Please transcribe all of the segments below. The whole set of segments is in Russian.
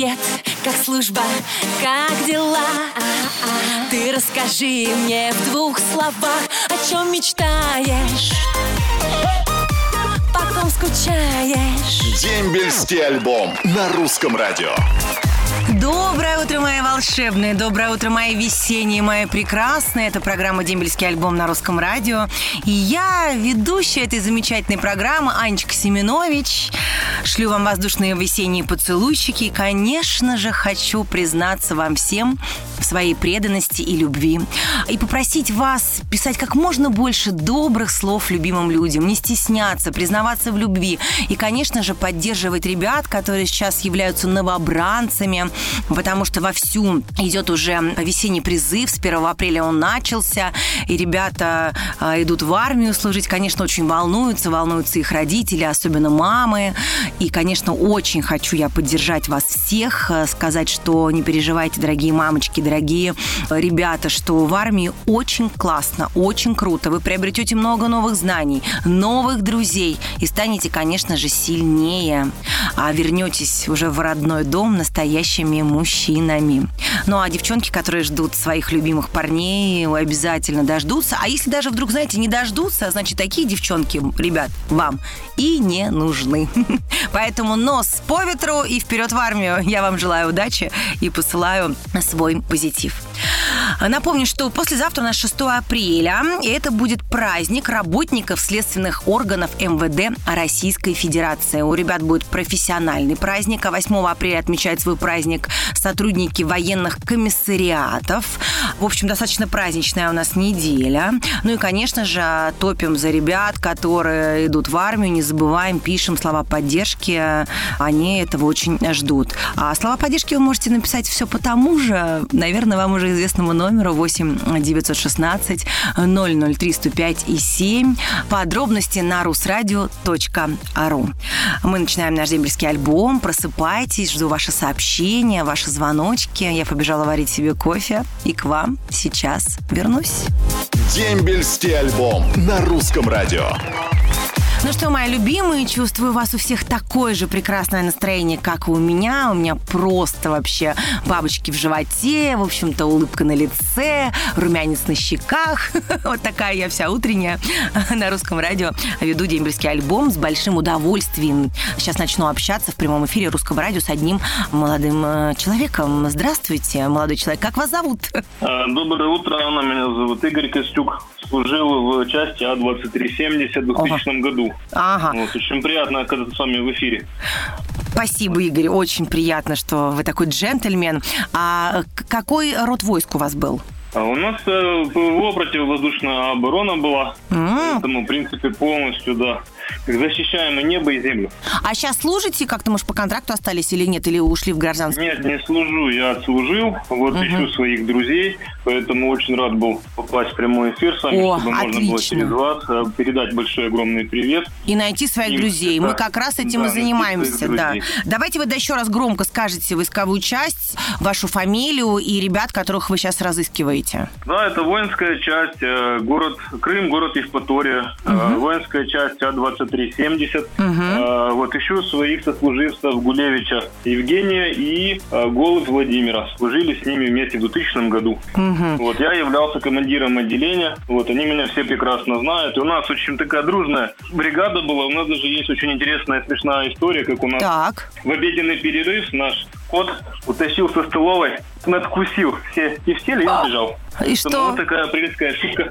Привет, как служба, как дела? Ты расскажи мне в двух словах, о чем мечтаешь, потом скучаешь. Дембельский альбом на русском радио. Доброе утро, мои волшебные, доброе утро, мои весенние, мои прекрасные. Это программа «Дембельский альбом» на русском радио. И я, ведущая этой замечательной программы, Анечка Семенович. Шлю вам воздушные весенние поцелуйчики. И, конечно же, хочу признаться вам всем в своей преданности и любви. И попросить вас писать как можно больше добрых слов любимым людям, не стесняться, признаваться в любви. И, конечно же, поддерживать ребят, которые сейчас являются новобранцами, потому что вовсю идет уже весенний призыв. С 1 апреля он начался, и ребята а, идут в армию служить. Конечно, очень волнуются, волнуются их родители, особенно мамы. И, конечно, очень хочу я поддержать вас всех, э, сказать, что не переживайте, дорогие мамочки, дорогие ребята, что в армии очень классно, очень круто. Вы приобретете много новых знаний, новых друзей и станете, конечно же, сильнее. А вернетесь уже в родной дом настоящими мужчинами. Ну а девчонки, которые ждут своих любимых парней, обязательно дождутся. А если даже вдруг, знаете, не дождутся, значит, такие девчонки, ребят, вам и не нужны. Поэтому нос по ветру и вперед в армию. Я вам желаю удачи и посылаю свой позитив. Напомню, что послезавтра у нас 6 апреля, и это будет праздник работников следственных органов МВД Российской Федерации. У ребят будет профессиональный праздник, а 8 апреля отмечает свой праздник сотрудники военных комиссариатов. В общем, достаточно праздничная у нас неделя. Ну и, конечно же, топим за ребят, которые идут в армию, не забываем, пишем слова поддержки. Они этого очень ждут. А слова поддержки вы можете написать все по тому же, наверное, вам уже известному номеру 8 916 003 105 и 7. Подробности на русрадио.ру. Мы начинаем наш дембельский альбом. Просыпайтесь, жду ваши сообщения, ваши звоночки. Я побежала варить себе кофе и к вам сейчас вернусь. Дембельский альбом на русском радио. Ну что, мои любимые, чувствую, у вас у всех такое же прекрасное настроение, как и у меня. У меня просто вообще бабочки в животе, в общем-то, улыбка на лице, румянец на щеках. Вот такая я вся утренняя на русском радио. Веду дембельский альбом с большим удовольствием. Сейчас начну общаться в прямом эфире русского радио с одним молодым э, человеком. Здравствуйте, молодой человек. Как вас зовут? А, Доброе утро, Анна. Меня зовут Игорь Костюк. Служил в части А-2370 в 2000 году. Ага. Вот, очень приятно оказаться с вами в эфире. Спасибо, Игорь. Очень приятно, что вы такой джентльмен. А какой род войск у вас был? А у нас э, ПВО противовоздушная оборона была. М, Поэтому, в принципе, полностью, да. Защищаем и небо, и землю. А сейчас служите как-то, может, по контракту остались или нет, или ушли в гражданский? Нет, не служу, я отслужил. Вот ищу своих друзей. Поэтому очень рад был попасть в прямой эфир с вами, О, чтобы можно было отлично. через вас э, передать большой огромный привет. И найти своих И- друзей. Мы да. как раз этим Да, и занимаемся, да. Давайте вы да еще раз громко скажете войсковую часть, вашу фамилию и ребят, которых вы сейчас разыскиваете. Да, это воинская часть, э, город Крым, город Евпатория, э, воинская часть А-2370. Э, Вот ищу своих сослуживцев Гулевича Евгения и Голубь Владимира. Служили с ними вместе в 2000 году. Вот я являлся командиром отделения. Вот они меня все прекрасно знают. И у нас очень такая дружная бригада была. У нас даже есть очень интересная смешная история, как у нас Так. в обеденный перерыв наш кот утащил со столовой, надкусил все и сели и убежал. И Это что? Вот такая апрельская шутка.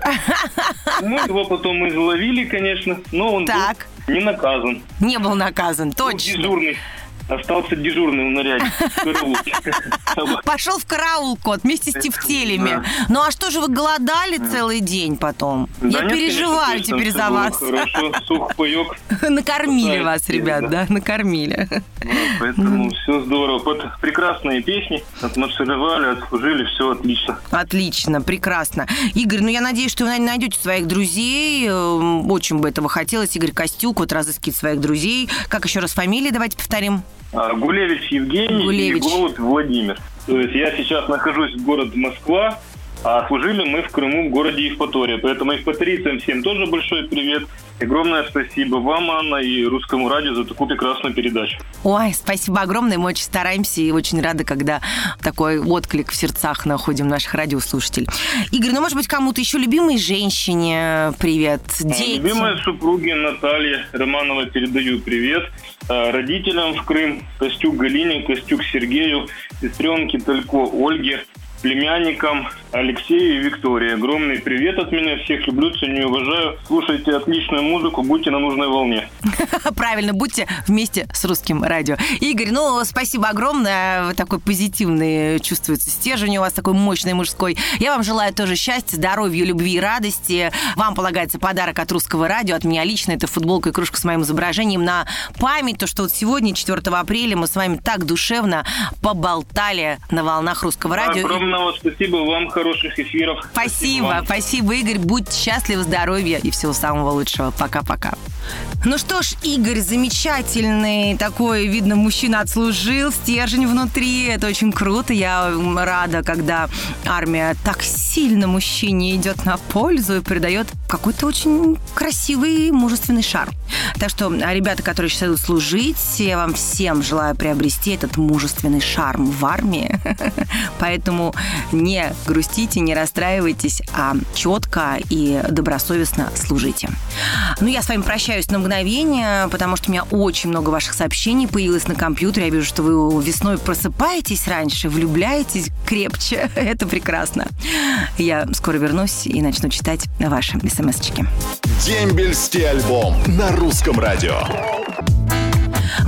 Мы его потом изловили, конечно, но он Так. был не наказан. Не был наказан, точно. Дежурный. Остался дежурным караулке. Пошел в караул кот вместе с тефтелями. Да. Ну а что же вы голодали целый день потом? Да Я нет, переживаю конечно, теперь за вас. Хорошо, сух. Накормили вас, ребят, да? Накормили. Поэтому все здорово. Вот прекрасные песни. Отмаршировали, отслужили, все отлично. Отлично, прекрасно. Игорь, ну я надеюсь, что вы найдете своих друзей. Эм, Очень бы этого хотелось. Игорь Костюк вот разыскивает своих друзей. Как еще раз фамилии, давайте повторим. А, Гулевич Евгений Гулевич. и Голубь Владимир. То есть я сейчас нахожусь в городе Москва, а служили мы в Крыму в городе Евпатория. Поэтому евпаторийцам всем тоже большой привет. Огромное спасибо вам, Анна, и русскому радио за такую прекрасную передачу. Ой, спасибо огромное. Мы очень стараемся и очень рады, когда такой отклик в сердцах находим наших радиослушателей. Игорь, ну, может быть, кому-то еще любимой женщине привет? Дети? Любимой супруге Наталье Романовой передаю привет. А, родителям в Крым, Костюк Галине, Костюк Сергею, сестренке Только Ольге, племянникам Алексею и Виктории. Огромный привет от меня. Всех люблю, ценю и уважаю. Слушайте отличную музыку, будьте на нужной волне. Правильно, будьте вместе с русским радио. Игорь, ну, спасибо огромное. Вы такой позитивный, чувствуется стержень у вас такой мощный мужской. Я вам желаю тоже счастья, здоровья, любви и радости. Вам полагается подарок от русского радио. От меня лично это футболка и кружка с моим изображением на память. То, что вот сегодня, 4 апреля, мы с вами так душевно поболтали на волнах русского радио. Огромного спасибо вам, хороших эфиров. Спасибо, спасибо, спасибо Игорь. Будь счастлив, здоровья и всего самого лучшего. Пока-пока. Ну что ж, Игорь замечательный такой, видно, мужчина отслужил, стержень внутри. Это очень круто. Я рада, когда армия так сильно мужчине идет на пользу и придает какой-то очень красивый, мужественный шар. Так что, ребята, которые сейчас идут служить, я вам всем желаю приобрести этот мужественный шарм в армии. Поэтому не грустите, не расстраивайтесь, а четко и добросовестно служите. Ну, я с вами прощаюсь на мгновение, потому что у меня очень много ваших сообщений появилось на компьютере. Я вижу, что вы весной просыпаетесь раньше, влюбляетесь крепче. Это прекрасно. Я скоро вернусь и начну читать ваши смс-очки. Дембельский альбом на русском радио.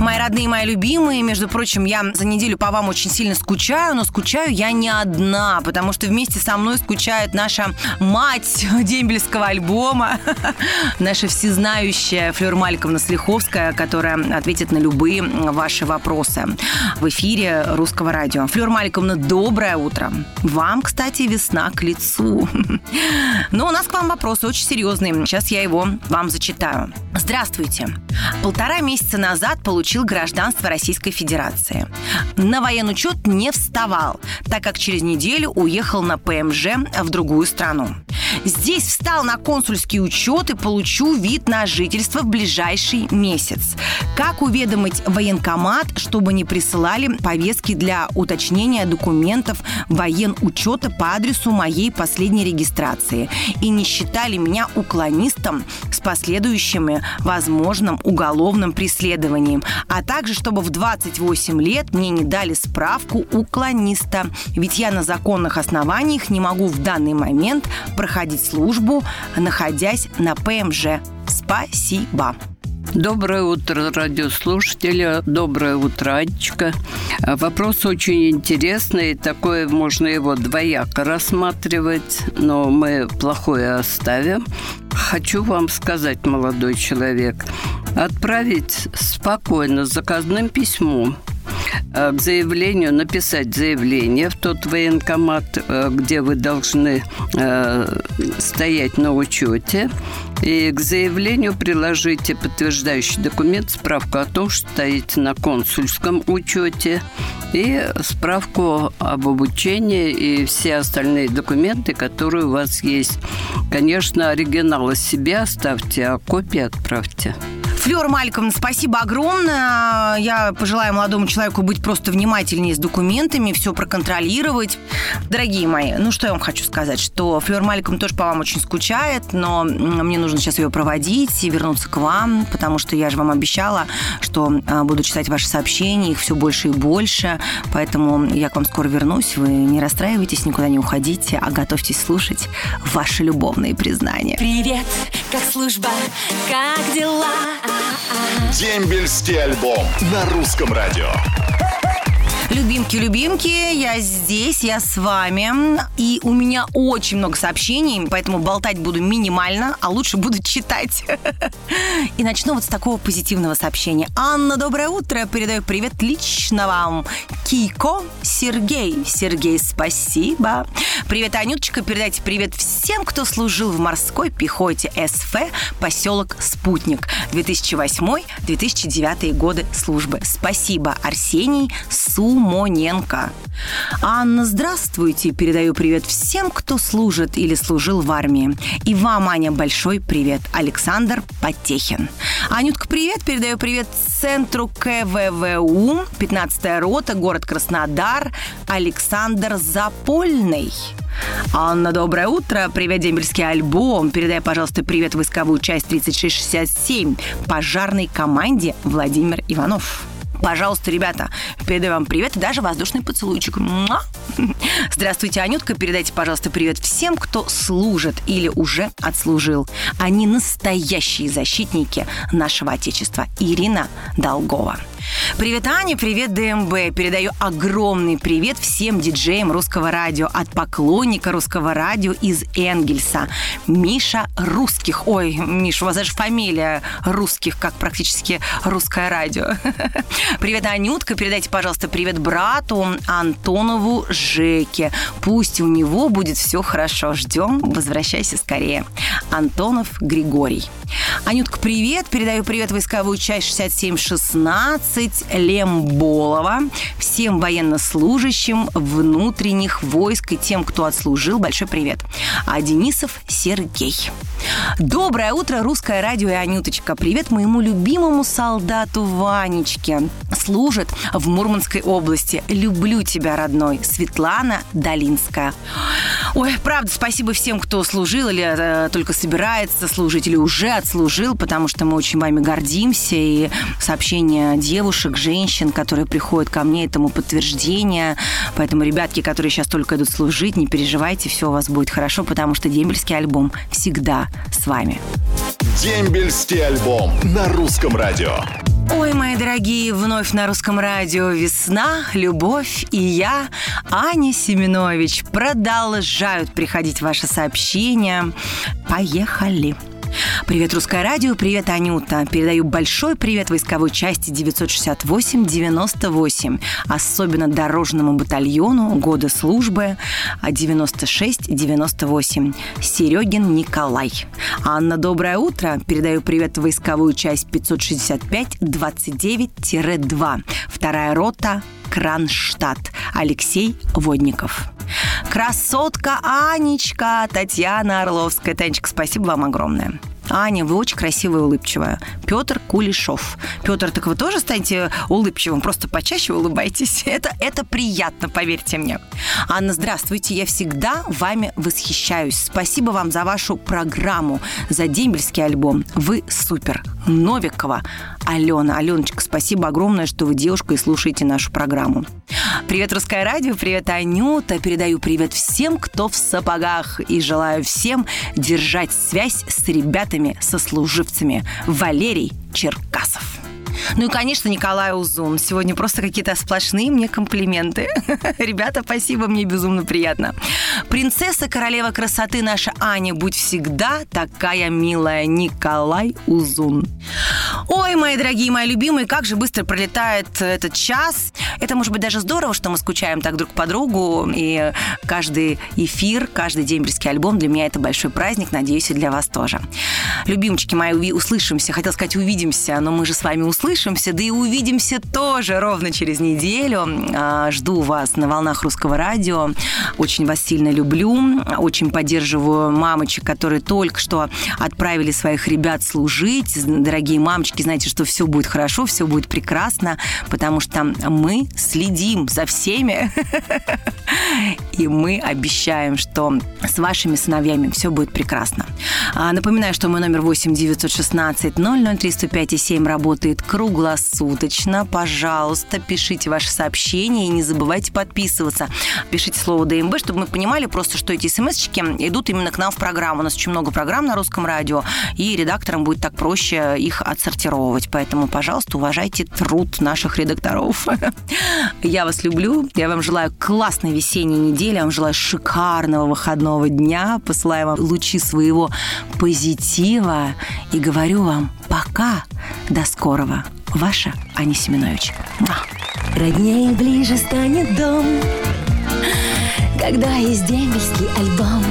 Мои родные, мои любимые, между прочим, я за неделю по вам очень сильно скучаю, но скучаю я не одна, потому что вместе со мной скучает наша мать дембельского альбома, наша всезнающая Флёр Мальковна Слиховская, которая ответит на любые ваши вопросы в эфире Русского радио. Флёр Мальковна, доброе утро. Вам, кстати, весна к лицу. Но у нас к вам вопрос очень серьезный. Сейчас я его вам зачитаю. Здравствуйте. Полтора месяца назад получил получил гражданство Российской Федерации. На военный учет не вставал, так как через неделю уехал на ПМЖ в другую страну. Здесь встал на консульский учет и получу вид на жительство в ближайший месяц. Как уведомить военкомат, чтобы не присылали повестки для уточнения документов военучета по адресу моей последней регистрации? И не считали меня уклонистом с последующими возможным уголовным преследованием, а также чтобы в 28 лет мне не дали справку уклониста, ведь я на законных основаниях не могу в данный момент проходить службу, находясь на ПМЖ. Спасибо. Доброе утро, радиослушатели. Доброе утро, Анечка. Вопрос очень интересный. Такое можно его двояко рассматривать, но мы плохое оставим. Хочу вам сказать, молодой человек, отправить спокойно заказным письмом к заявлению, написать заявление в тот военкомат, э, где вы должны э, стоять на учете. И к заявлению приложите подтверждающий документ, справку о том, что стоите на консульском учете, и справку об обучении и все остальные документы, которые у вас есть. Конечно, оригиналы себе оставьте, а копии отправьте. Флёр Мальковна, спасибо огромное. Я пожелаю молодому человеку быть просто внимательнее с документами, все проконтролировать. Дорогие мои, ну что я вам хочу сказать, что Флёр Мальковна тоже по вам очень скучает, но мне нужно сейчас ее проводить и вернуться к вам, потому что я же вам обещала, что а, буду читать ваши сообщения, их все больше и больше, поэтому я к вам скоро вернусь, вы не расстраивайтесь, никуда не уходите, а готовьтесь слушать ваши любовные признания. Привет, как служба, как дела? Дембельский альбом на русском радио. Любимки, любимки, я здесь, я с вами. И у меня очень много сообщений, поэтому болтать буду минимально, а лучше буду читать. И начну вот с такого позитивного сообщения. Анна, доброе утро. Передаю привет лично вам. Кико, Сергей. Сергей, спасибо. Привет, Анюточка. Передайте привет всем, кто служил в морской пехоте СФ, поселок Спутник. 2008-2009 годы службы. Спасибо, Арсений Сум Симоненко. Анна, здравствуйте. Передаю привет всем, кто служит или служил в армии. И вам, Аня, большой привет. Александр Потехин. Анютка, привет. Передаю привет центру КВВУ, 15-я рота, город Краснодар, Александр Запольный. Анна, доброе утро. Привет, дембельский альбом. Передай, пожалуйста, привет войсковую часть 3667 пожарной команде Владимир Иванов. Пожалуйста, ребята, передаю вам привет и даже воздушный поцелуйчик. Муа! Здравствуйте, Анютка. Передайте, пожалуйста, привет всем, кто служит или уже отслужил. Они настоящие защитники нашего Отечества. Ирина Долгова. Привет, Аня, привет, ДМБ. Передаю огромный привет всем диджеям русского радио от поклонника русского радио из Энгельса. Миша Русских. Ой, Миша, у вас даже фамилия Русских, как практически русское радио. Привет, Анютка. Передайте, пожалуйста, привет брату Антонову Жеке. Пусть у него будет все хорошо. Ждем. Возвращайся скорее. Антонов Григорий. Анютка, привет. Передаю привет войсковую часть 6716 Лемболова. Всем военнослужащим внутренних войск и тем, кто отслужил, большой привет. А Денисов Сергей. Доброе утро, русское радио и Анюточка. Привет моему любимому солдату Ванечке. Служит в Мурманской области. Люблю тебя, родной. Светлана Долинская. Ой, правда, спасибо всем, кто служил или э, только собирается служить, или уже отслужил, потому что мы очень вами гордимся. И сообщения девушек, женщин, которые приходят ко мне, этому подтверждение. Поэтому, ребятки, которые сейчас только идут служить, не переживайте, все у вас будет хорошо, потому что дембельский альбом всегда с вами. Дембельский альбом на русском радио. Ой, мои дорогие, вновь на русском радио «Весна», «Любовь» и я, Аня Семенович, продолжают приходить ваши сообщения. Поехали! Привет, Русское радио, привет, Анюта. Передаю большой привет войсковой части 968-98, особенно дорожному батальону года службы 96-98. Серегин Николай. Анна, доброе утро. Передаю привет войсковую часть 565-29-2. Вторая рота Кронштадт. Алексей Водников. Красотка Анечка, Татьяна Орловская. Танечка, спасибо вам огромное. Аня, вы очень красивая и улыбчивая. Петр Кулешов. Петр, так вы тоже станете улыбчивым, просто почаще улыбайтесь. Это, это приятно, поверьте мне. Анна, здравствуйте, я всегда вами восхищаюсь. Спасибо вам за вашу программу, за дембельский альбом. Вы супер. Новикова Алена. Аленочка, спасибо огромное, что вы девушка и слушаете нашу программу. Привет, Русское радио, привет, Анюта. Передаю привет всем, кто в сапогах. И желаю всем держать связь с ребятами, сослуживцами. Валерий Черкасов. Ну и, конечно, Николай Узун. Сегодня просто какие-то сплошные мне комплименты. Ребята, спасибо, мне безумно приятно. Принцесса, королева красоты наша Аня, будь всегда такая милая. Николай Узун. Ой, мои дорогие, мои любимые, как же быстро пролетает этот час. Это, может быть, даже здорово, что мы скучаем так друг по другу. И каждый эфир, каждый дембельский альбом для меня это большой праздник. Надеюсь, и для вас тоже. Любимчики мои, услышимся. Хотел сказать, увидимся, но мы же с вами услышимся услышимся, да и увидимся тоже ровно через неделю. А, жду вас на волнах русского радио. Очень вас сильно люблю. Очень поддерживаю мамочек, которые только что отправили своих ребят служить. Дорогие мамочки, знаете, что все будет хорошо, все будет прекрасно, потому что мы следим за всеми. И мы обещаем, что с вашими сыновьями все будет прекрасно. А, напоминаю, что мой номер 8 916 003 105 7 работает круглосуточно. Пожалуйста, пишите ваши сообщения и не забывайте подписываться. Пишите слово ДМБ, чтобы мы понимали просто, что эти смс-очки идут именно к нам в программу. У нас очень много программ на русском радио, и редакторам будет так проще их отсортировывать. Поэтому, пожалуйста, уважайте труд наших редакторов. Я вас люблю. Я вам желаю классной весенней недели. Я вам желаю шикарного выходного дня. Посылаю вам лучи своего позитива. И говорю вам пока. До скорого. Ваша Аня Семенович. Роднее ближе станет дом, когда есть дембельский альбом.